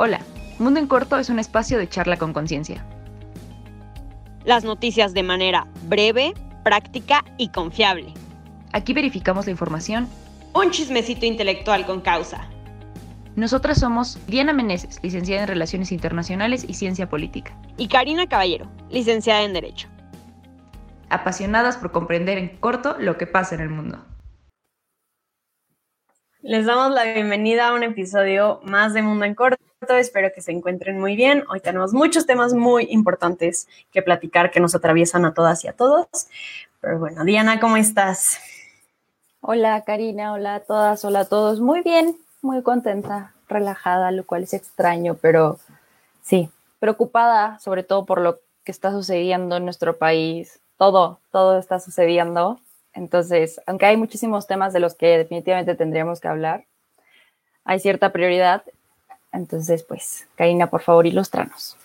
Hola, Mundo en Corto es un espacio de charla con conciencia. Las noticias de manera breve, práctica y confiable. Aquí verificamos la información. Un chismecito intelectual con causa. Nosotras somos Diana Meneses, licenciada en Relaciones Internacionales y Ciencia Política. Y Karina Caballero, licenciada en Derecho. Apasionadas por comprender en corto lo que pasa en el mundo. Les damos la bienvenida a un episodio más de Mundo en Corto. Espero que se encuentren muy bien. Hoy tenemos muchos temas muy importantes que platicar que nos atraviesan a todas y a todos. Pero bueno, Diana, ¿cómo estás? Hola, Karina. Hola a todas. Hola a todos. Muy bien, muy contenta, relajada, lo cual es extraño, pero sí, preocupada sobre todo por lo que está sucediendo en nuestro país. Todo, todo está sucediendo entonces, aunque hay muchísimos temas de los que definitivamente tendríamos que hablar, hay cierta prioridad. Entonces, pues, Karina, por favor, ilustranos.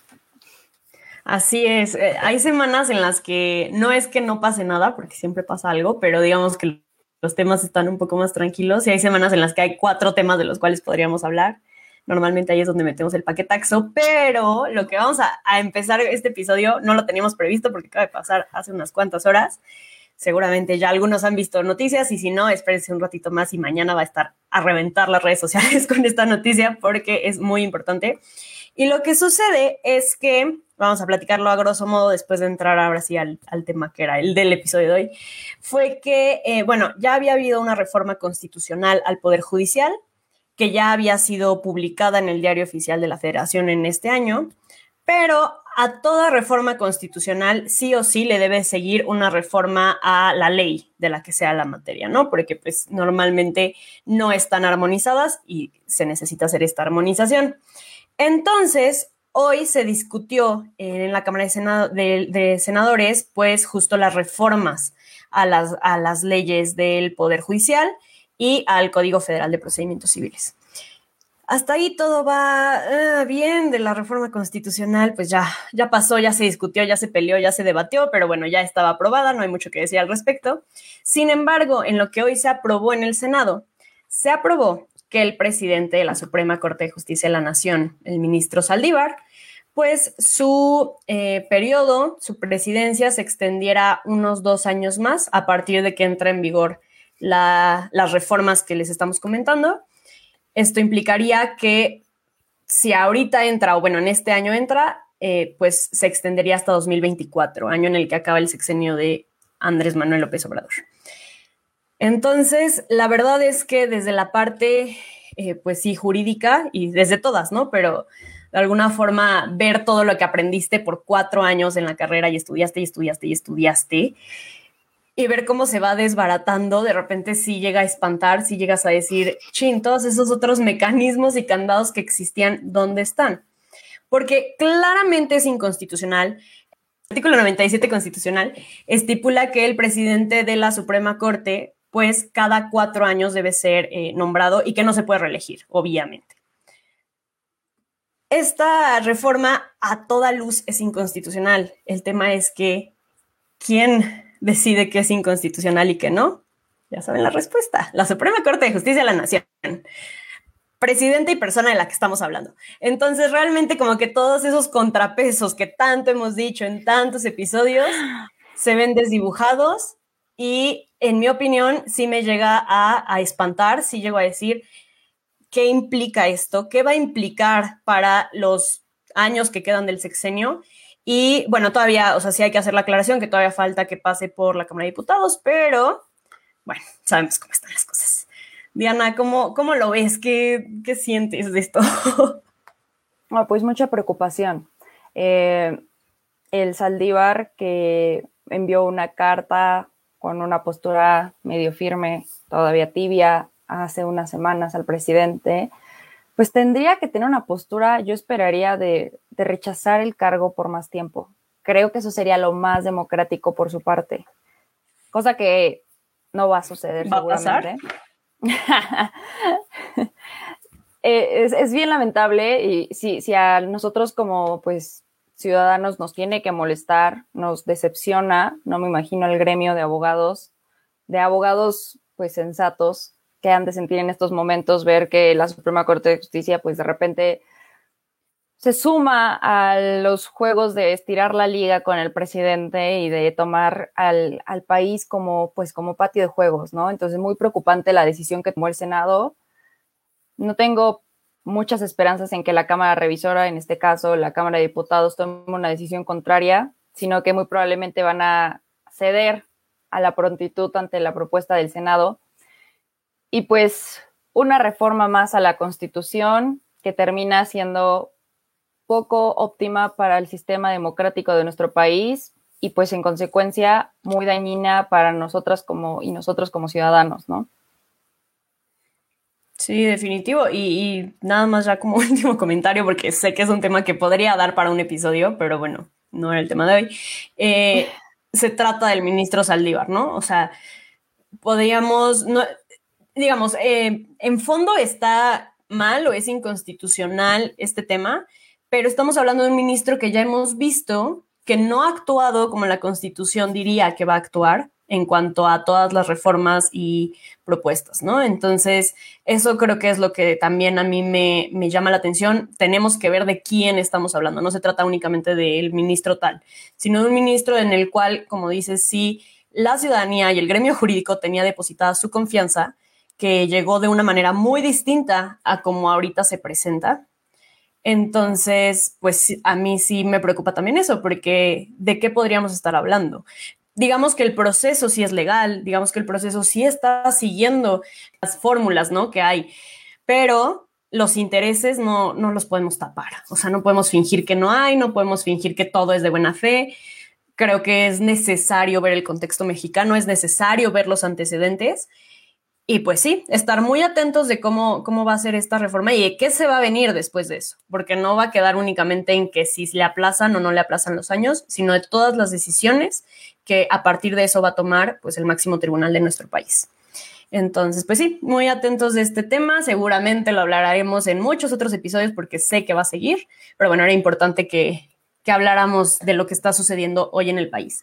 Así es. Eh, hay semanas en las que no es que no pase nada, porque siempre pasa algo, pero digamos que los temas están un poco más tranquilos y hay semanas en las que hay cuatro temas de los cuales podríamos hablar. Normalmente ahí es donde metemos el paquetaxo, pero lo que vamos a, a empezar este episodio no lo teníamos previsto porque acaba de pasar hace unas cuantas horas seguramente ya algunos han visto noticias y si no, espérense un ratito más y mañana va a estar a reventar las redes sociales con esta noticia porque es muy importante. Y lo que sucede es que, vamos a platicarlo a grosso modo después de entrar ahora sí al, tema que era el del episodio de hoy, fue que, eh, bueno, ya había habido una reforma constitucional al Poder Judicial que ya había sido publicada en el Diario Oficial de la Federación en este año, pero a toda reforma constitucional sí o sí le debe seguir una reforma a la ley de la que sea la materia, ¿no? Porque pues normalmente no están armonizadas y se necesita hacer esta armonización. Entonces, hoy se discutió en la Cámara de, Senadores, pues justo las reformas a las, a las leyes del Poder Judicial y al Código Federal de Procedimientos Civiles hasta ahí todo va ah, bien de la reforma constitucional, pues ya, ya pasó, ya se discutió, ya se peleó, ya se debatió, pero bueno, ya estaba aprobada, no hay mucho que decir al respecto. Sin embargo, en lo que hoy se aprobó en el Senado, se aprobó que el presidente de la Suprema Corte de Justicia de la Nación, el ministro Saldívar, pues su eh, periodo, su presidencia se extendiera unos dos años más a partir de que entra en vigor las reformas que les estamos comentando esto implicaría que si ahorita entra, o bueno, en este año entra, eh, pues se extendería hasta 2024, año en el que acaba el sexenio de Andrés Manuel López Obrador. Entonces, la verdad es que desde la parte, eh, pues sí, jurídica y desde todas, ¿no? Pero de alguna forma ver todo lo que aprendiste por cuatro años en la carrera y estudiaste y estudiaste y estudiaste, y ver cómo se va desbaratando, de repente sí llega a espantar, si llegas a decir, chin, todos esos otros mecanismos y candados que existían, ¿dónde están? Porque claramente es inconstitucional. El artículo 97 constitucional estipula que el presidente de la Suprema Corte, pues cada cuatro años debe ser eh, nombrado y que no se puede reelegir, obviamente. Esta reforma a toda luz es inconstitucional. El tema es que, ¿quién decide que es inconstitucional y que no? Ya saben la respuesta. La Suprema Corte de Justicia de la Nación. Presidente y persona de la que estamos hablando. Entonces, realmente como que todos esos contrapesos que tanto hemos dicho en tantos episodios se ven desdibujados y en mi opinión sí me llega a, a espantar, sí llego a decir, ¿qué implica esto? ¿Qué va a implicar para los años que quedan del sexenio? Y bueno, todavía, o sea, sí hay que hacer la aclaración que todavía falta que pase por la Cámara de Diputados, pero bueno, sabemos cómo están las cosas. Diana, ¿cómo, cómo lo ves? ¿Qué, ¿Qué, sientes de esto? Ah, pues mucha preocupación. Eh, el Saldívar que envió una carta con una postura medio firme, todavía tibia, hace unas semanas al presidente, pues tendría que tener una postura, yo esperaría, de, rechazar el cargo por más tiempo. Creo que eso sería lo más democrático por su parte, cosa que no va a suceder ¿Va seguramente. A eh, es, bien lamentable y si, si a nosotros como pues ciudadanos nos tiene que molestar, nos decepciona, no me imagino el gremio de abogados, de abogados pues sensatos que han de sentir en estos momentos ver que la Suprema Corte de Justicia, pues de repente se suma a los juegos de estirar la liga con el presidente y de tomar al, al, país como, pues, como patio de juegos, ¿no? Entonces, muy preocupante la decisión que tomó el Senado. No tengo muchas esperanzas en que la Cámara Revisora, en este caso la Cámara de Diputados, tome una decisión contraria, sino que muy probablemente van a ceder a la prontitud ante la propuesta del Senado. Y pues una reforma más a la Constitución que termina siendo poco óptima para el sistema democrático de nuestro país y pues en consecuencia muy dañina para nosotras como y nosotros como ciudadanos, ¿no? Sí, definitivo. Y, nada más ya como último comentario, porque sé que es un tema que podría dar para un episodio, pero bueno, no era el tema de hoy. Eh, se trata del ministro Saldívar, ¿no? O sea, podríamos, digamos, eh, en fondo está mal o es inconstitucional este tema, pero estamos hablando de un ministro que ya hemos visto que no ha actuado como la Constitución diría que va a actuar en cuanto a todas las reformas y propuestas, ¿no? Entonces, eso creo que es lo que también a mí me, me, llama la atención. Tenemos que ver de quién estamos hablando. No se trata únicamente del ministro tal, sino de un ministro en el cual, como dices, sí, la ciudadanía y el gremio jurídico tenía depositada su confianza, que llegó de una manera muy distinta a como ahorita se presenta. Entonces, pues a mí sí me preocupa también eso, porque ¿de qué podríamos estar hablando? Digamos que el proceso sí es legal, digamos que el proceso sí está siguiendo las fórmulas, ¿no? Que hay, pero los intereses no, no los podemos tapar. O sea, no podemos fingir que no hay, no podemos fingir que todo es de buena fe. Creo que es necesario ver el contexto mexicano, es necesario ver los antecedentes y pues sí, estar muy atentos de cómo, cómo va a ser esta reforma y de qué se va a venir después de eso, porque no va a quedar únicamente en que si le aplazan o no le aplazan los años, sino de todas las decisiones que a partir de eso va a tomar pues el máximo tribunal de nuestro país. Entonces, pues sí, muy atentos de este tema, seguramente lo hablaremos en muchos otros episodios porque sé que va a seguir, pero bueno, era importante que, que habláramos de lo que está sucediendo hoy en el país.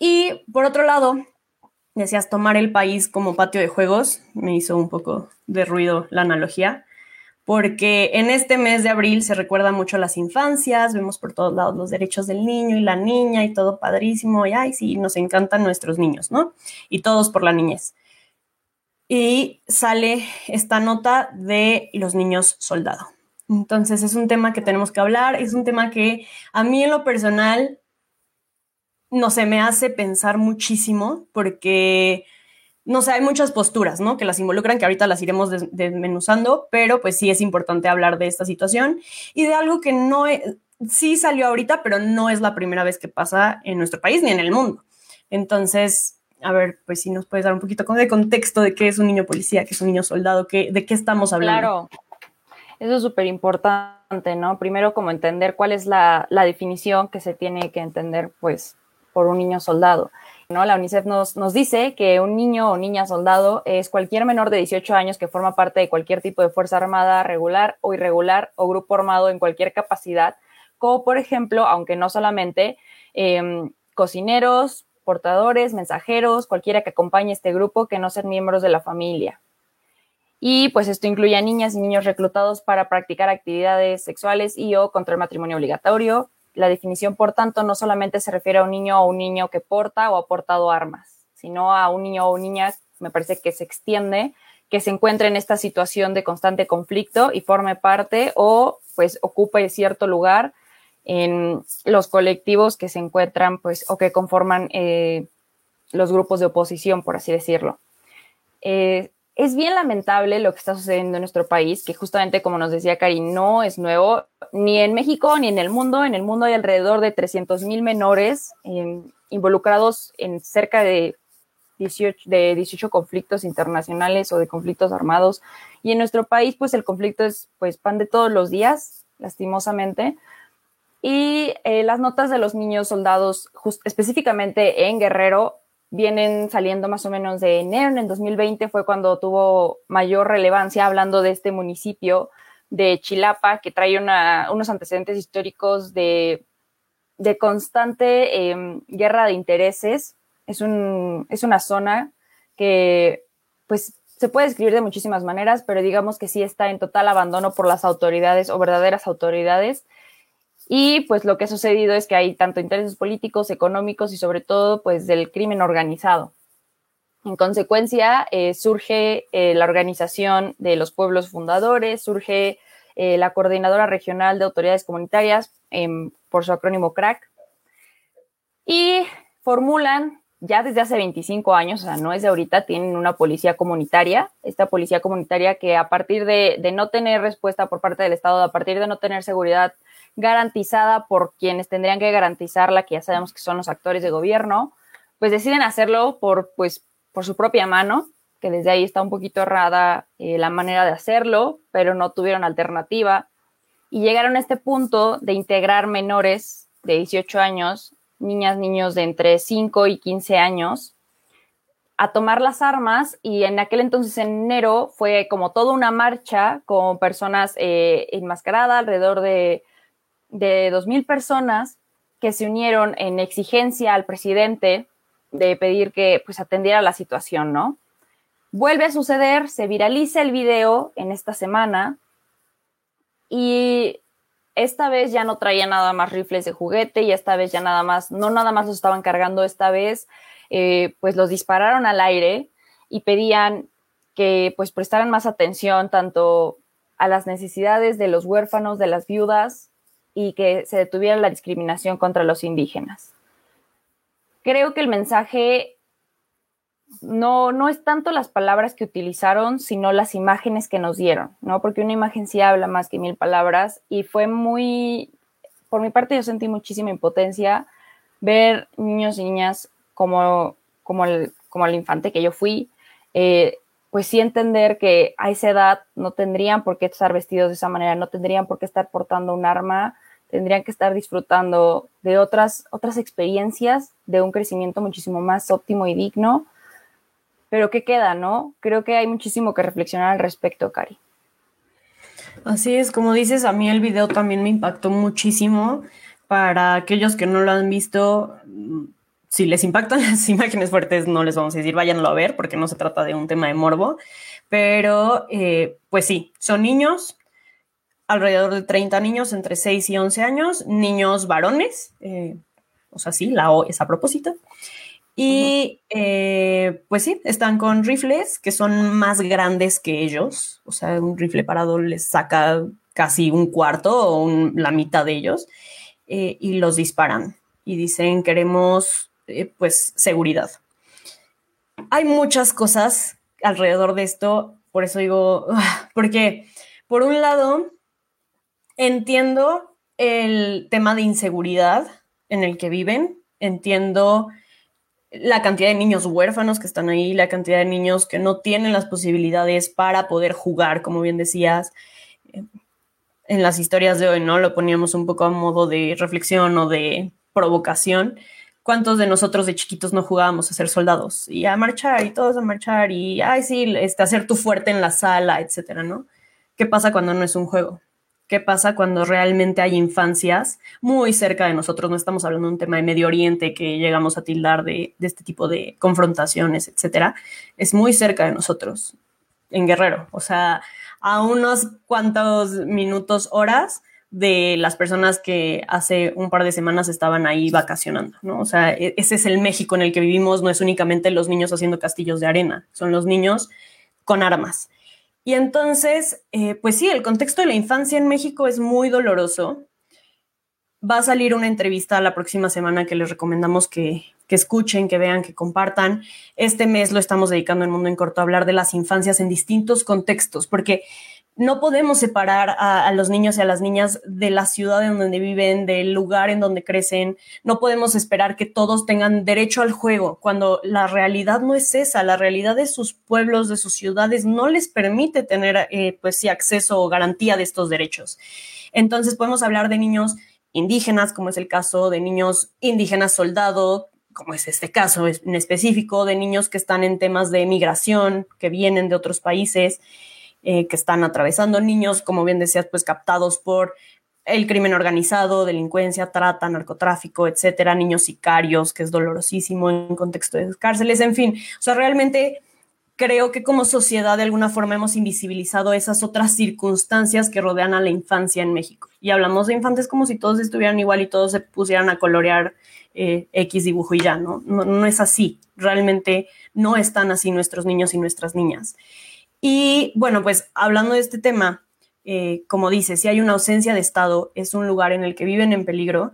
Y por otro lado, decías tomar el país como patio de juegos, me hizo un poco de ruido la analogía, porque en este mes de abril se recuerda mucho las infancias, vemos por todos lados los derechos del niño y la niña y todo padrísimo, y ay, sí, nos encantan nuestros niños, ¿no? Y todos por la niñez. Y sale esta nota de los niños soldado. Entonces es un tema que tenemos que hablar, es un tema que a mí en lo personal no sé, me hace pensar muchísimo porque, no sé, hay muchas posturas, ¿no? Que las involucran, que ahorita las iremos desmenuzando, pero pues sí es importante hablar de esta situación y de algo que no, sí salió ahorita, pero no es la primera vez que pasa en nuestro país ni en el mundo. Entonces, a ver, pues si nos puedes dar un poquito de contexto de qué es un niño policía, qué es un niño soldado, qué, de qué estamos hablando. Claro, eso es súper importante, ¿no? Primero, como entender cuál es la, la definición que se tiene que entender, pues, por un niño soldado. ¿no? La UNICEF nos, nos dice que un niño o niña soldado es cualquier menor de 18 años que forma parte de cualquier tipo de fuerza armada regular o irregular o grupo armado en cualquier capacidad, como por ejemplo, aunque no solamente, em, cocineros, portadores, mensajeros, cualquiera que acompañe este grupo que no sean miembros de la familia. Y pues esto incluye a niñas y niños reclutados para practicar actividades sexuales y o contra el matrimonio obligatorio, la definición, por tanto, no solamente se refiere a un niño o un niño que porta o ha portado armas, sino a un niño o niña, me parece que se extiende, que se encuentre en esta situación de constante conflicto y forme parte o pues ocupe cierto lugar en los colectivos que se encuentran pues o que conforman eh, los grupos de oposición, por así decirlo. Eh, es bien lamentable lo que está sucediendo en nuestro país, que justamente como nos decía Cari, no es nuevo ni en México ni en el mundo. En el mundo hay alrededor de 300 mil menores em, involucrados en cerca de 18, de 18 conflictos internacionales o de conflictos armados. Y en nuestro país, pues el conflicto es pues pan de todos los días, lastimosamente. Y eh, las notas de los niños soldados, específicamente en Guerrero, vienen saliendo más o menos de enero. En el 2020 fue cuando tuvo mayor relevancia hablando de este municipio de Chilapa, que trae unos antecedentes históricos de, de constante em, guerra de intereses. Es, un, es una zona que pues se puede escribir de muchísimas maneras, pero digamos que sí está en total abandono por las autoridades o verdaderas autoridades. Y pues lo que ha sucedido es que hay tanto intereses políticos, económicos y sobre todo pues del crimen organizado. En consecuencia, eh, surge eh, la organización de los pueblos fundadores, surge eh, la Coordinadora Regional de Autoridades Comunitarias, em, por su acrónimo CRAC, y formulan ya desde hace 25 años, o sea, no es de ahorita, tienen una policía comunitaria, esta policía comunitaria que a partir de, de, no tener respuesta por parte del Estado, a partir de no tener seguridad garantizada por quienes tendrían que garantizarla, que ya sabemos que son los actores de gobierno, pues deciden hacerlo por, pues, por su propia mano, que desde ahí está un poquito errada eh, la manera de hacerlo, pero no tuvieron alternativa, y llegaron a este punto de integrar menores de 18 años niñas, niños de entre 5 y 15 años a tomar las armas. Y en aquel entonces en enero fue como toda una marcha con personas eh, enmascaradas, alrededor de, de 2.000 personas que se unieron en exigencia al presidente de pedir que pues atendiera la situación, ¿no? Vuelve a suceder, se viraliza el video en esta semana y esta vez ya no traía nada más rifles de juguete y esta vez ya nada más, no nada más los estaban cargando, esta vez eh, pues los dispararon al aire y pedían que pues prestaran más atención tanto a las necesidades de los huérfanos, de las viudas y que se detuviera la discriminación contra los indígenas. Creo que el mensaje no, no es tanto las palabras que utilizaron, sino las imágenes que nos dieron, ¿no? Porque una imagen sí habla más que mil palabras y fue muy, por mi parte yo sentí muchísima impotencia ver niños y niñas como, como, el, como el infante que yo fui, eh, pues sí entender que a esa edad no tendrían por qué estar vestidos de esa manera, no tendrían por qué estar portando un arma, tendrían que estar disfrutando de otras, otras experiencias, de un crecimiento muchísimo más óptimo y digno pero ¿qué queda, no? Creo que hay muchísimo que reflexionar al respecto, Cari. Así es, como dices, a mí el video también me impactó muchísimo. Para aquellos que no lo han visto, si les impactan las imágenes fuertes, no les vamos a decir váyanlo a ver, porque no se trata de un tema de morbo. Pero, eh, pues sí, son niños, alrededor de 30 niños entre 6 y 11 años, niños varones, eh, o sea, sí, la O es a propósito. Y eh, pues sí, están con rifles que son más grandes que ellos. O sea, un rifle parado les saca casi un cuarto o la mitad de ellos eh, y los disparan. Y dicen, queremos pues seguridad. Hay muchas cosas alrededor de esto, por eso digo, porque por un lado entiendo el tema de inseguridad en el que viven, entiendo la cantidad de niños huérfanos que están ahí, la cantidad de niños que no tienen las posibilidades para poder jugar, como bien decías. Eh, en las historias de hoy, ¿no? Lo poníamos un poco a modo de reflexión o de provocación. ¿Cuántos de nosotros de chiquitos no jugábamos a ser soldados y a marchar y todos a marchar y, ay, sí, este, hacer tu fuerte en la sala, etcétera, ¿no? ¿Qué pasa cuando no es un juego? Qué pasa cuando realmente hay infancias muy cerca de nosotros. No estamos hablando de un tema de Medio Oriente que llegamos a tildar de, este tipo de confrontaciones, etcétera. Es muy cerca de nosotros, en Guerrero. O sea, a unos cuantos minutos, horas de las personas que hace un par de semanas estaban ahí vacacionando, ¿no? O sea, e, ese es el México en el que vivimos, no es únicamente los niños haciendo castillos de arena, son los niños con armas. Y entonces, eh, pues sí, el contexto de la infancia en México es muy doloroso. Va a salir una entrevista la próxima semana que les recomendamos que, que escuchen, que vean, que compartan. Este mes lo estamos dedicando en Mundo en Corto a hablar de las infancias en distintos contextos, porque no podemos separar a, los niños y a las niñas de la ciudad en donde viven, del lugar en donde crecen. No podemos esperar que todos tengan derecho al juego, cuando la realidad no es esa. La realidad de sus pueblos, de sus ciudades, no les permite tener, eh, pues sí, acceso o garantía de estos derechos. Entonces podemos hablar de niños indígenas, como es el caso de niños indígenas soldado, como es este caso en específico, de niños que están en temas de migración, que vienen de otros países. Eh, que están atravesando niños, como bien decías, pues captados por el crimen organizado, delincuencia, trata, narcotráfico, etcétera, niños sicarios, que es dolorosísimo en contexto de cárceles, en fin, o sea, realmente creo que como sociedad de alguna forma hemos invisibilizado esas otras circunstancias que rodean a la infancia en México. Y hablamos de infantes como si todos estuvieran igual y todos se pusieran a colorear eh, X dibujo y ya, ¿no? ¿no? No es así. Realmente no están así nuestros niños y nuestras niñas. Y bueno, pues hablando de este tema, eh, como dice, si hay una ausencia de Estado, es un lugar en el que viven en peligro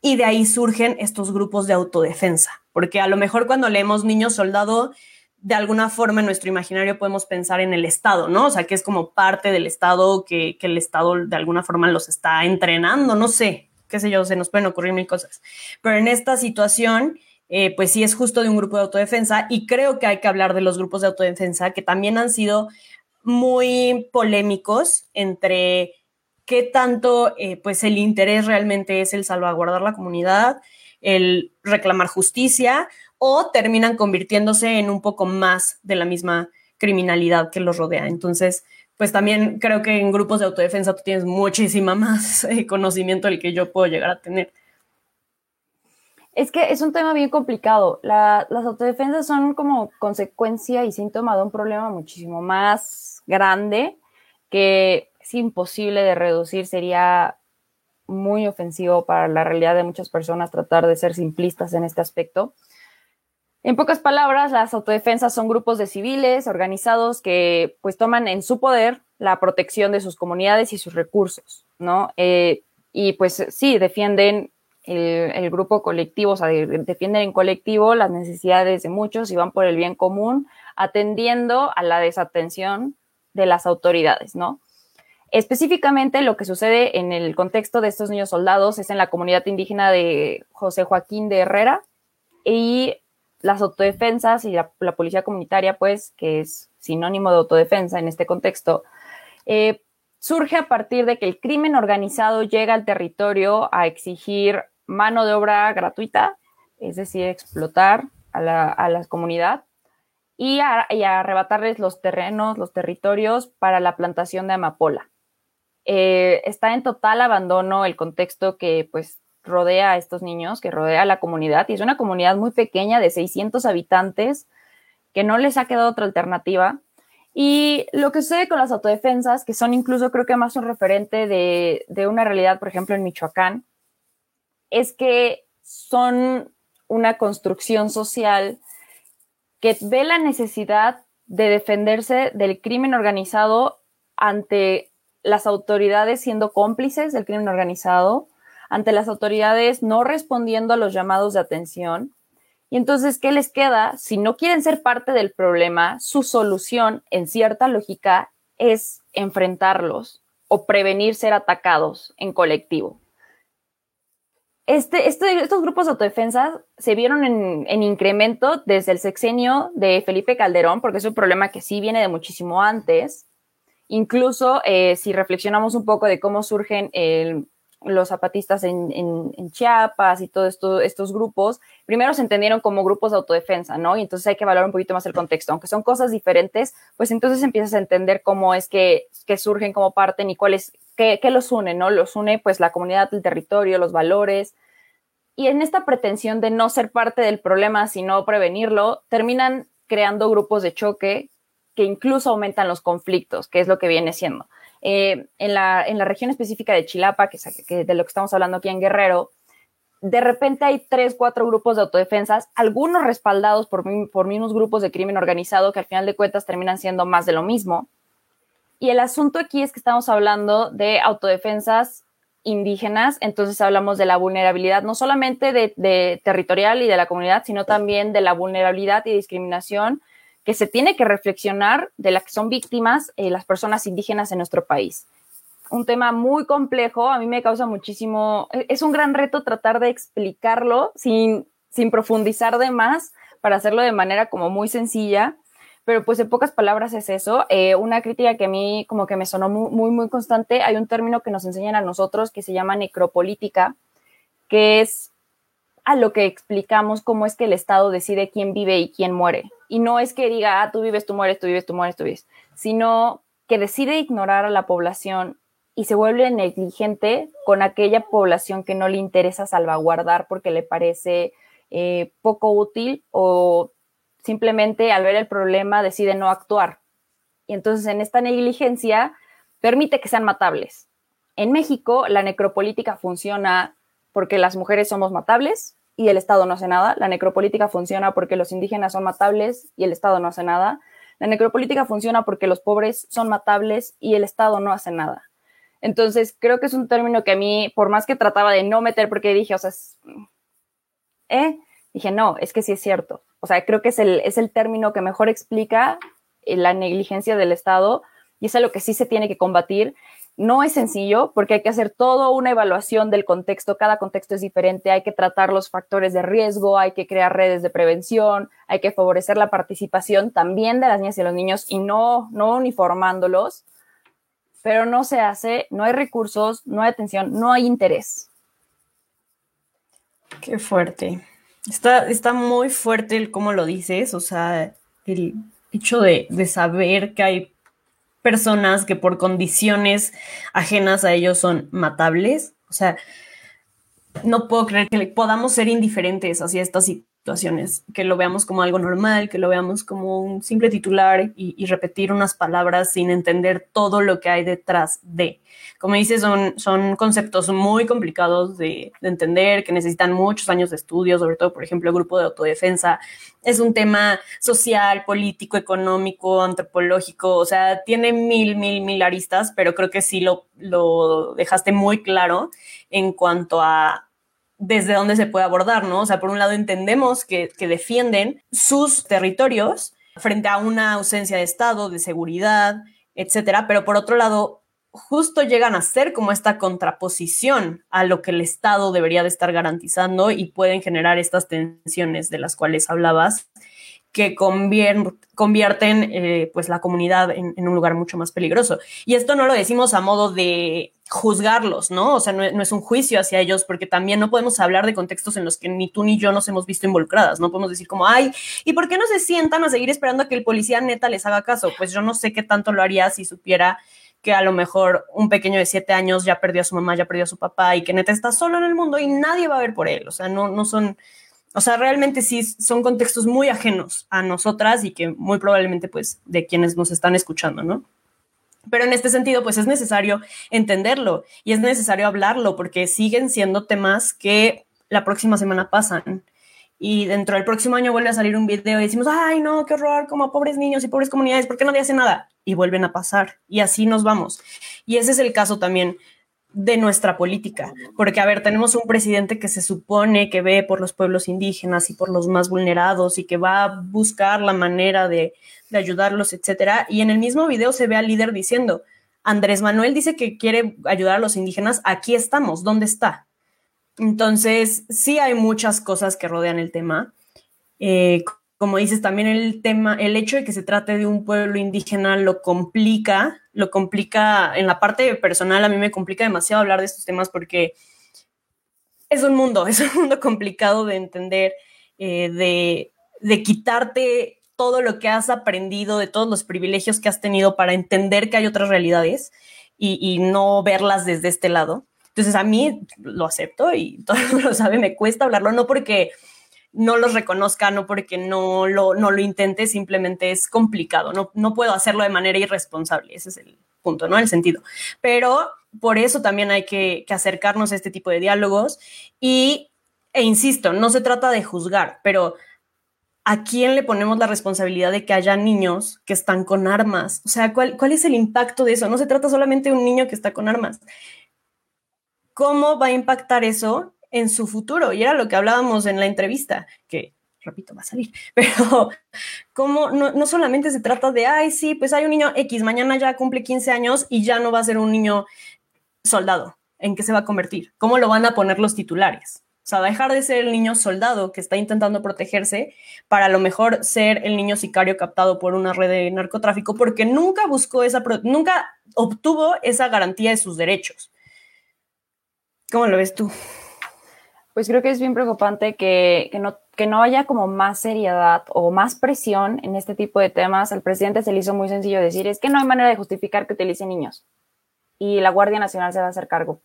y de ahí surgen estos grupos de autodefensa, porque a lo mejor cuando leemos niño soldado, de alguna forma en nuestro imaginario podemos pensar en el Estado, ¿no? O sea, que es como parte del Estado, que, que el Estado de alguna forma los está entrenando, no sé, qué sé yo, se nos pueden ocurrir mil cosas. Pero en esta situación, eh, pues sí es justo de un grupo de autodefensa y creo que hay que hablar de los grupos de autodefensa que también han sido muy polémicos entre qué tanto eh, pues el interés realmente es el salvaguardar la comunidad, el reclamar justicia o terminan convirtiéndose en un poco más de la misma criminalidad que los rodea. Entonces, pues también creo que en grupos de autodefensa tú tienes muchísima más eh, conocimiento del que yo puedo llegar a tener. Es que es un tema bien complicado. las autodefensas son como consecuencia y síntoma de un problema muchísimo más grande que es imposible de reducir. Sería muy ofensivo para la realidad de muchas personas tratar de ser simplistas en este aspecto. En pocas palabras, las autodefensas son grupos de civiles organizados que pues toman en su poder la protección de sus comunidades y sus recursos, ¿no? Eh, y pues sí, defienden el, grupo colectivo, o sea, defienden en colectivo las necesidades de muchos y van por el bien común, atendiendo a la desatención de las autoridades, ¿no? Específicamente lo que sucede en el contexto de estos niños soldados es en la comunidad indígena de José Joaquín de Herrera y las autodefensas y la, policía comunitaria, pues, que es sinónimo de autodefensa en este contexto, eh, surge a partir de que el crimen organizado llega al territorio a exigir mano de obra gratuita, es decir, explotar a la, comunidad y a, arrebatarles los terrenos, los territorios para la plantación de amapola. Eh, está en total abandono el contexto que pues rodea a estos niños, que rodea a la comunidad, y es una comunidad muy pequeña de 600 habitantes que no les ha quedado otra alternativa. Y lo que sucede con las autodefensas, que son incluso creo que más un referente de, de una realidad, por ejemplo, en Michoacán, es que son una construcción social que ve la necesidad de defenderse del crimen organizado ante las autoridades siendo cómplices del crimen organizado, ante las autoridades no respondiendo a los llamados de atención. Y entonces, ¿qué les queda? Si no quieren ser parte del problema, su solución, en cierta lógica, es enfrentarlos o prevenir ser atacados en colectivo. Este, este, estos grupos de autodefensa se vieron en, incremento desde el sexenio de Felipe Calderón, porque es un problema que sí viene de muchísimo antes. Incluso eh, si reflexionamos un poco de cómo surgen los zapatistas en, Chiapas y todos esto, estos grupos, primero se entendieron como grupos de autodefensa, ¿no? Y entonces hay que valorar un poquito más el contexto. Aunque son cosas diferentes, pues entonces empiezas a entender cómo es que, que surgen, cómo parten y cuál es, ¿Qué, los une? ¿no? Los une pues la comunidad, el territorio, los valores. Y en esta pretensión de no ser parte del problema, sino prevenirlo, terminan creando grupos de choque que incluso aumentan los conflictos, que es lo que viene siendo. Eh, en, la, en, la, región específica de Chilapa, que, de lo que estamos hablando aquí en Guerrero, de repente hay tres, cuatro grupos de autodefensas, algunos respaldados por, por mismos grupos de crimen organizado que al final de cuentas terminan siendo más de lo mismo. Y el asunto aquí es que estamos hablando de autodefensas indígenas, entonces hablamos de la vulnerabilidad no solamente de, territorial y de la comunidad, sino también de la vulnerabilidad y discriminación que se tiene que reflexionar de la que son víctimas eh, las personas indígenas en nuestro país. Un tema muy complejo, a mí me causa muchísimo, e, es un gran reto tratar de explicarlo sin, sin profundizar de más para hacerlo de manera como muy sencilla, pero pues en pocas palabras es eso. Eh, una crítica que a mí como que me sonó muy, muy, constante, hay un término que nos enseñan a nosotros que se llama necropolítica, que es a lo que explicamos cómo es que el Estado decide quién vive y quién muere. Y no es que diga, ah, tú vives, tú mueres, tú vives, tú mueres, tú vives, sino que decide ignorar a la población y se vuelve negligente con aquella población que no le interesa salvaguardar porque le parece eh, poco útil o simplemente al ver el problema decide no actuar. Y entonces en esta negligencia permite que sean matables. En México, la necropolítica funciona porque las mujeres somos matables y el Estado no hace nada. La necropolítica funciona porque los indígenas son matables y el Estado no hace nada. La necropolítica funciona porque los pobres son matables y el Estado no hace nada. Entonces, creo que es un término que a mí, por más que trataba de no meter, porque dije, o sea, ¿eh? Dije, no, es que sí es cierto. O sea, creo que es el, es el término que mejor explica eh, la negligencia del Estado y es algo que sí se tiene que combatir. No es sencillo porque hay que hacer toda una evaluación del contexto, cada contexto es diferente, hay que tratar los factores de riesgo, hay que crear redes de prevención, hay que favorecer la participación también de las niñas y los niños y no, no uniformándolos, pero no se hace, no hay recursos, no hay atención, no hay interés. Qué fuerte. Está, está muy fuerte el cómo lo dices, o sea, el hecho de, de saber que hay personas que por condiciones ajenas a ellos son matables. O sea, no puedo creer que podamos ser indiferentes hacia estas situaciones, que lo veamos como algo normal, que lo veamos como un simple titular y, repetir unas palabras sin entender todo lo que hay detrás de. Como dices, son, son conceptos muy complicados de, de entender, que necesitan muchos años de estudio, sobre todo, por ejemplo, el grupo de autodefensa. Es un tema social, político, económico, antropológico, o sea, tiene mil, mil, mil aristas, pero creo que sí lo, lo dejaste muy claro en cuanto a desde dónde se puede abordar, ¿no? O sea, por un lado entendemos que, defienden sus territorios frente a una ausencia de Estado, de seguridad, etcétera, pero por otro lado, justo llegan a ser como esta contraposición a lo que el Estado debería de estar garantizando y pueden generar estas tensiones de las cuales hablabas que convierten eh, pues la comunidad en, un lugar mucho más peligroso. Y esto no lo decimos a modo de juzgarlos, ¿no? O sea, no, es un juicio hacia ellos, porque también no podemos hablar de contextos en los que ni tú ni yo nos hemos visto involucradas, no podemos decir como, ay, ¿y por qué no se sientan a seguir esperando a que el policía neta les haga caso? Pues yo no sé qué tanto lo haría si supiera que a lo mejor un pequeño de siete años ya perdió a su mamá, ya perdió a su papá y que neta está solo en el mundo y nadie va a ver por él. O sea, no, no son o sea, realmente sí son contextos muy ajenos a nosotras y que muy probablemente pues de quienes nos están escuchando, ¿no? Pero en este sentido, pues es necesario entenderlo y es necesario hablarlo porque siguen siendo temas que la próxima semana pasan. Y dentro del próximo año vuelve a salir un video y decimos, ay, no, qué horror, como pobres niños y pobres comunidades, ¿por qué nadie hace nada? Y vuelven a pasar. Y así nos vamos. Y ese es el caso también de nuestra política, porque a ver, tenemos un presidente que se supone que ve por los pueblos indígenas y por los más vulnerados y que va a buscar la manera de, ayudarlos, etcétera, y en el mismo video se ve al líder diciendo, Andrés Manuel dice que quiere ayudar a los indígenas, aquí estamos, ¿dónde está? Entonces, sí hay muchas cosas que rodean el tema. Eh, como dices, también el tema, el hecho de que se trate de un pueblo indígena lo complica, lo complica en la parte personal, a mí me complica demasiado hablar de estos temas porque es un mundo, es un mundo complicado de entender, eh, de, de quitarte todo lo que has aprendido, de todos los privilegios que has tenido para entender que hay otras realidades y, y no verlas desde este lado. Entonces a mí lo acepto y todo el mundo lo sabe, me cuesta hablarlo, no porque no los reconozca, no porque no lo, no lo intente, simplemente es complicado, no, no puedo hacerlo de manera irresponsable, ese es el punto, ¿no? El sentido. Pero por eso también hay que, acercarnos a este tipo de diálogos y, e insisto, no se trata de juzgar, pero ¿a quién le ponemos la responsabilidad de que haya niños que están con armas? O sea, ¿cuál, ¿cuál es el impacto de eso? No se trata solamente de un niño que está con armas. ¿Cómo va a impactar eso en su futuro. Y era lo que hablábamos en la entrevista, que repito, va a salir, pero como no, no, solamente se trata de, ay, sí, pues hay un niño X, mañana ya cumple 15 años y ya no va a ser un niño soldado, ¿en qué se va a convertir? ¿Cómo lo van a poner los titulares? O sea, dejar de ser el niño soldado que está intentando protegerse para a lo mejor ser el niño sicario captado por una red de narcotráfico porque nunca buscó esa, nunca obtuvo esa garantía de sus derechos. ¿Cómo lo ves tú? Pues creo que es bien preocupante que, no, que no haya como más seriedad o más presión en este tipo de temas. Al presidente se le hizo muy sencillo decir, es que no hay manera de justificar que utilice niños y la Guardia Nacional se va a hacer cargo.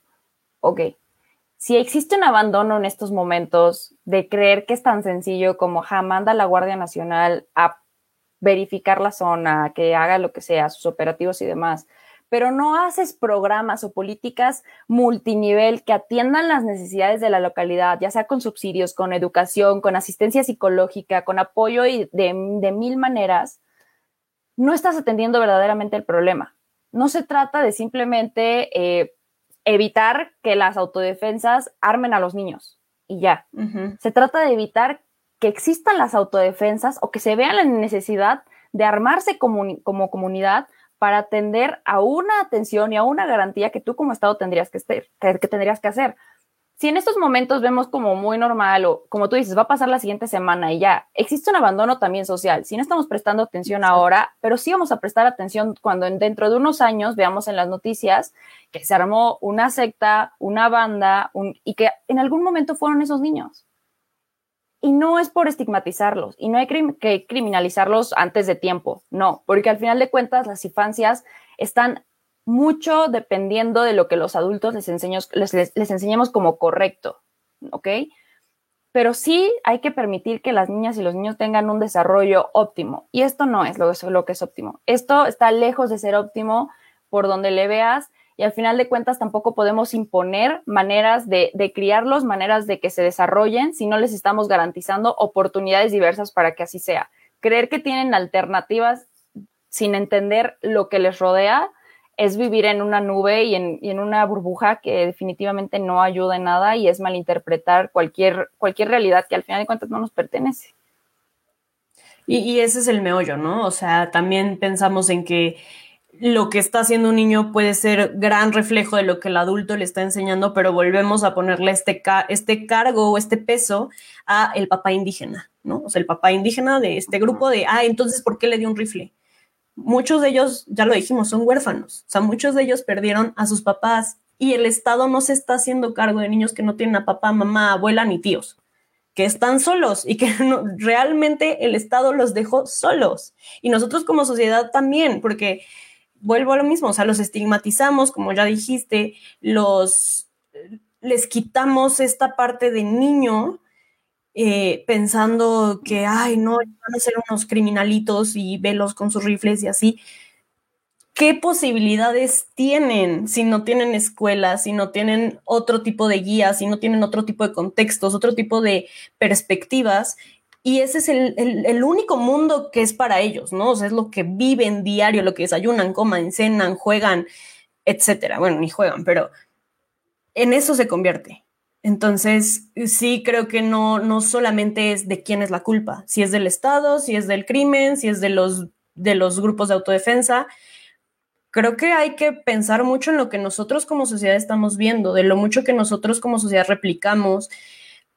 Ok. si existe un abandono en estos momentos de creer que es tan sencillo como ja, manda la Guardia Nacional a verificar la zona, que haga lo que sea, sus operativos y demás, pero no haces programas o políticas multinivel que atiendan las necesidades de la localidad, ya sea con subsidios, con educación, con asistencia psicológica, con apoyo y de, mil maneras, no estás atendiendo verdaderamente el problema. No se trata de simplemente eh, evitar que las autodefensas armen a los niños y ya. Se trata de evitar que existan las autodefensas o que se vean la necesidad de armarse como comunidad para atender a una atención y a una garantía que tú como Estado tendrías que, que, tendrías que hacer. Si en estos momentos vemos como muy normal o como tú dices, va a pasar la siguiente semana y ya, existe un abandono también social. Si no estamos prestando atención ahora, pero sí vamos a prestar atención cuando dentro de unos años veamos en las noticias que se armó una secta, una banda y que en algún momento fueron esos niños. Y no es por estigmatizarlos y no hay que criminalizarlos antes de tiempo, no, porque al final de cuentas las infancias están mucho dependiendo de lo que los adultos les, les, enseñemos como correcto, ¿ok? Pero sí hay que permitir que las niñas y los niños tengan un desarrollo óptimo. Y esto no es lo, lo que es óptimo. Esto está lejos de ser óptimo por donde le veas y al final de cuentas tampoco podemos imponer maneras de, criarlos, maneras de que se desarrollen si no les estamos garantizando oportunidades diversas para que así sea. Creer que tienen alternativas sin entender lo que les rodea es vivir en una nube y en, una burbuja que definitivamente no ayuda en nada y es malinterpretar cualquier, cualquier realidad que al final de cuentas no nos pertenece. Y, ese es el meollo, ¿no? O sea, también pensamos en que lo que está haciendo un niño puede ser gran reflejo de lo que el adulto le está enseñando, pero volvemos a ponerle este, este cargo o este peso a el papá indígena, ¿no? O sea, el papá indígena de este grupo de, ah, entonces, ¿por qué le dio un rifle? Muchos de ellos, ya lo dijimos, son huérfanos, o sea, muchos de ellos perdieron a sus papás y el Estado no se está haciendo cargo de niños que no tienen a papá, mamá, abuela ni tíos que están solos y que realmente el Estado los dejó solos. Y nosotros como sociedad también, porque vuelvo a lo mismo, o sea, los estigmatizamos, como ya dijiste, los les quitamos esta parte de niño eh, pensando que, ay, no, van a ser unos criminalitos y velos con sus rifles y así. ¿Qué posibilidades tienen si no tienen escuelas, si no tienen otro tipo de guías, si no tienen otro tipo de contextos, otro tipo de perspectivas y ese es el, único mundo que es para ellos, ¿no? Es lo que viven diario, lo que desayunan, coman, cenan, juegan, etcétera. Bueno, ni juegan, pero en eso se convierte. Entonces, sí creo que no, no solamente es de quién es la culpa, si es del Estado, si es del crimen, si es de los, de los grupos de autodefensa. Creo que hay que pensar mucho en lo que nosotros como sociedad estamos viendo, de lo mucho que nosotros como sociedad replicamos,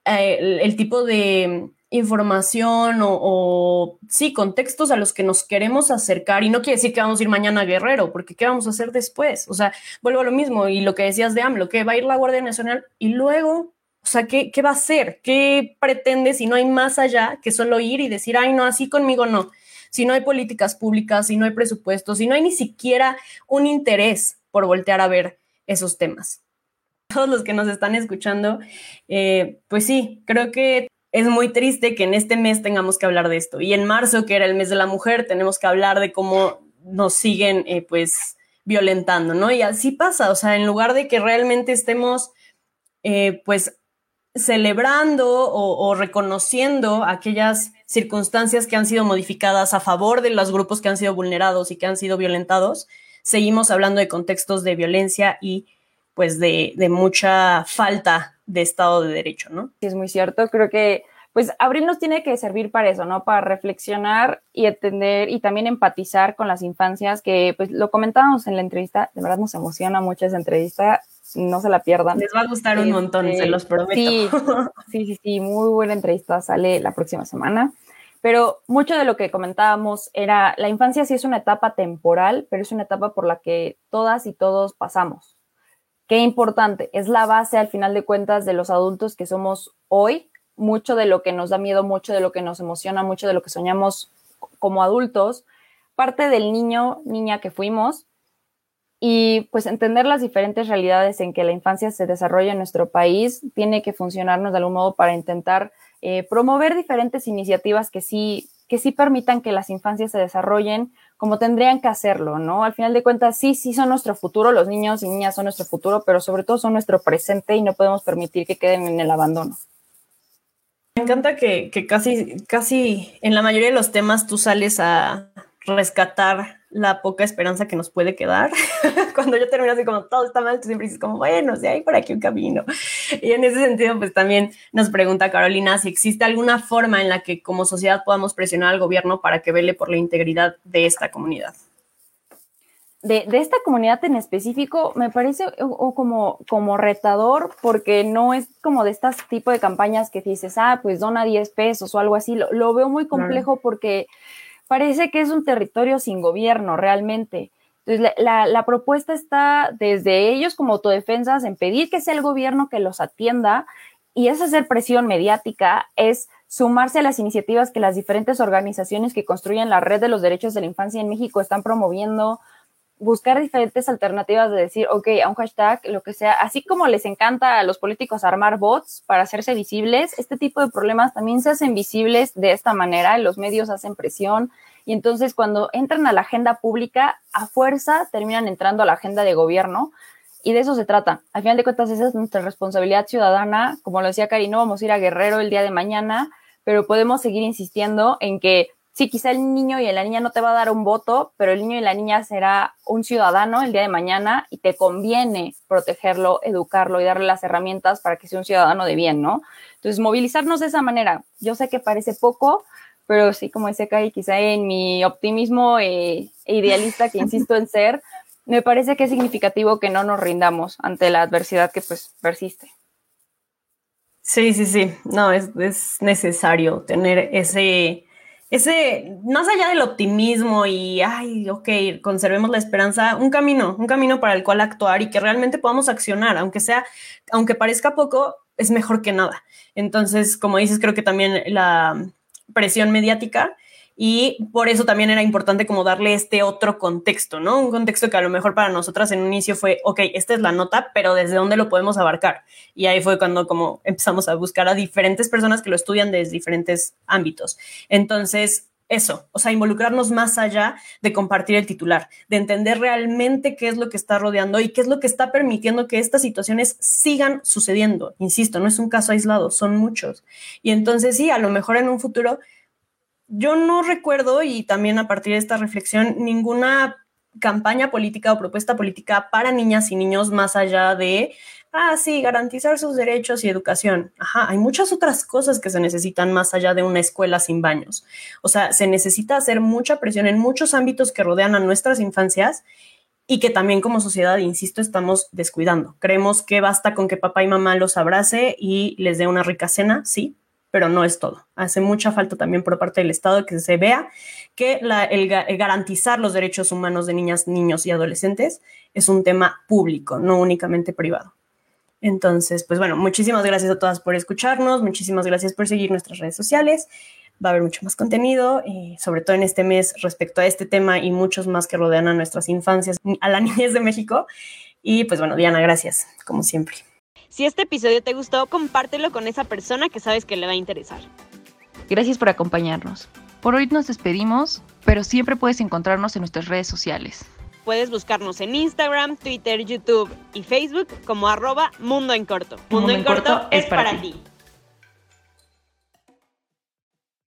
eh, el tipo de información o, sí, contextos a los que nos queremos acercar. Y no quiere decir que vamos a ir mañana a Guerrero, porque ¿qué vamos a hacer después? O sea, vuelvo a lo mismo y lo que decías de AMLO, que va a ir la Guardia Nacional y luego, o sea, ¿qué, qué va a hacer? ¿Qué pretende si no hay más allá que solo ir y decir, ay, no, así conmigo no? Si no hay políticas públicas, si no hay presupuestos, si no hay ni siquiera un interés por voltear a ver esos temas todos los que nos están escuchando, eh, pues sí, creo que es muy triste que en este mes tengamos que hablar de esto. Y en marzo, que era el mes de la mujer, tenemos que hablar de cómo nos siguen, eh, pues, violentando, ¿no? Y así pasa, o sea, en lugar de que realmente estemos, eh, pues, celebrando o, o, reconociendo aquellas circunstancias que han sido modificadas a favor de los grupos que han sido vulnerados y que han sido violentados, seguimos hablando de contextos de violencia y pues de, de mucha falta de Estado de Derecho, ¿no? Sí, es muy cierto. Creo que pues Abril nos tiene que servir para eso, ¿no? Para reflexionar y entender y también empatizar con las infancias, que pues lo comentábamos en la entrevista, de verdad nos emociona mucho esa entrevista, no se la pierdan. Les va a gustar un montón, se este, los prometo. Sí, sí, sí, sí, muy buena entrevista, sale la próxima semana. Pero mucho de lo que comentábamos era, la infancia sí es una etapa temporal, pero es una etapa por la que todas y todos pasamos. Qué importante, es la base al final de cuentas de los adultos que somos hoy, mucho de lo que nos da miedo, mucho de lo que nos emociona, mucho de lo que soñamos como adultos, parte del niño, niña que fuimos, y pues entender las diferentes realidades en que la infancia se desarrolla en nuestro país tiene que funcionarnos de algún modo para intentar eh, promover diferentes iniciativas que sí, que sí permitan que las infancias se desarrollen como tendrían que hacerlo, ¿no? Al final de cuentas, sí, sí son nuestro futuro, los niños y niñas son nuestro futuro, pero sobre todo son nuestro presente y no podemos permitir que queden en el abandono. Me encanta que, que casi, casi en la mayoría de los temas tú sales a rescatar la poca esperanza que nos puede quedar. Cuando yo termino así como todo está mal, tú siempre dices como, bueno, si hay por aquí un camino. Y en ese sentido, pues también nos pregunta Carolina si existe alguna forma en la que como sociedad podamos presionar al gobierno para que vele por la integridad de esta comunidad. De, de esta comunidad en específico me parece o, como, como retador porque no es como de estas tipo de campañas que dices, ah, pues dona 10 pesos o algo así. Lo, lo veo muy complejo porque parece que es un territorio sin gobierno realmente. Entonces, la, propuesta está desde ellos como autodefensas en pedir que sea el gobierno que los atienda y es hacer presión mediática, es sumarse a las iniciativas que las diferentes organizaciones que construyen la red de los derechos de la infancia en México están promoviendo, buscar diferentes alternativas de decir, ok, a un hashtag, lo que sea, así como les encanta a los políticos armar bots para hacerse visibles, este tipo de problemas también se hacen visibles de esta manera, los medios hacen presión y entonces cuando entran a la agenda pública, a fuerza terminan entrando a la agenda de gobierno y de eso se trata. Al final de cuentas, esa es nuestra responsabilidad ciudadana, como lo decía Cari, no vamos a ir a Guerrero el día de mañana, pero podemos seguir insistiendo en que sí, quizá el niño y la niña no te va a dar un voto, pero el niño y la niña será un ciudadano el día de mañana y te conviene protegerlo, educarlo y darle las herramientas para que sea un ciudadano de bien, ¿no? Entonces, movilizarnos de esa manera, yo sé que parece poco, pero sí, como dice Kai, quizá en mi optimismo e idealista que insisto en ser, me parece que es significativo que no nos rindamos ante la adversidad que pues persiste. Sí, sí, sí, no, es, es necesario tener ese ese, más allá del optimismo y, ay, ok, conservemos la esperanza, un camino, un camino para el cual actuar y que realmente podamos accionar, aunque sea, aunque parezca poco, es mejor que nada. Entonces, como dices, creo que también la presión mediática y por eso también era importante como darle este otro contexto, ¿no? Un contexto que a lo mejor para nosotras en un inicio fue, ok, esta es la nota, pero ¿desde dónde lo podemos abarcar? Y ahí fue cuando como empezamos a buscar a diferentes personas que lo estudian desde diferentes ámbitos. Entonces, eso, o sea, involucrarnos más allá de compartir el titular, de entender realmente qué es lo que está rodeando y qué es lo que está permitiendo que estas situaciones sigan sucediendo. Insisto, no es un caso aislado, son muchos. Y entonces sí, a lo mejor en un futuro yo no recuerdo, y también a partir de esta reflexión, ninguna campaña política o propuesta política para niñas y niños más allá de, ah, sí, garantizar sus derechos y educación. Ajá, hay muchas otras cosas que se necesitan más allá de una escuela sin baños. O sea, se necesita hacer mucha presión en muchos ámbitos que rodean a nuestras infancias y que también como sociedad, insisto, estamos descuidando. Creemos que basta con que papá y mamá los abrace y les dé una rica cena, sí, pero no es todo. Hace mucha falta también por parte del Estado que se vea que el, garantizar los derechos humanos de niñas, niños y adolescentes es un tema público, no únicamente privado. Entonces, pues bueno, muchísimas gracias a todas por escucharnos, muchísimas gracias por seguir nuestras redes sociales. Va a haber mucho más contenido, y sobre todo en este mes respecto a este tema y muchos más que rodean a nuestras infancias, a la niñez de México. Y pues bueno, Diana, gracias, como siempre. Si este episodio te gustó, compártelo con esa persona que sabes que le va a interesar. Gracias por acompañarnos. Por hoy nos despedimos, pero siempre puedes encontrarnos en nuestras redes sociales. Puedes buscarnos en Instagram, Twitter, YouTube y Facebook como arroba Mundo en Corto. Mundo, en, corto, es para, ti.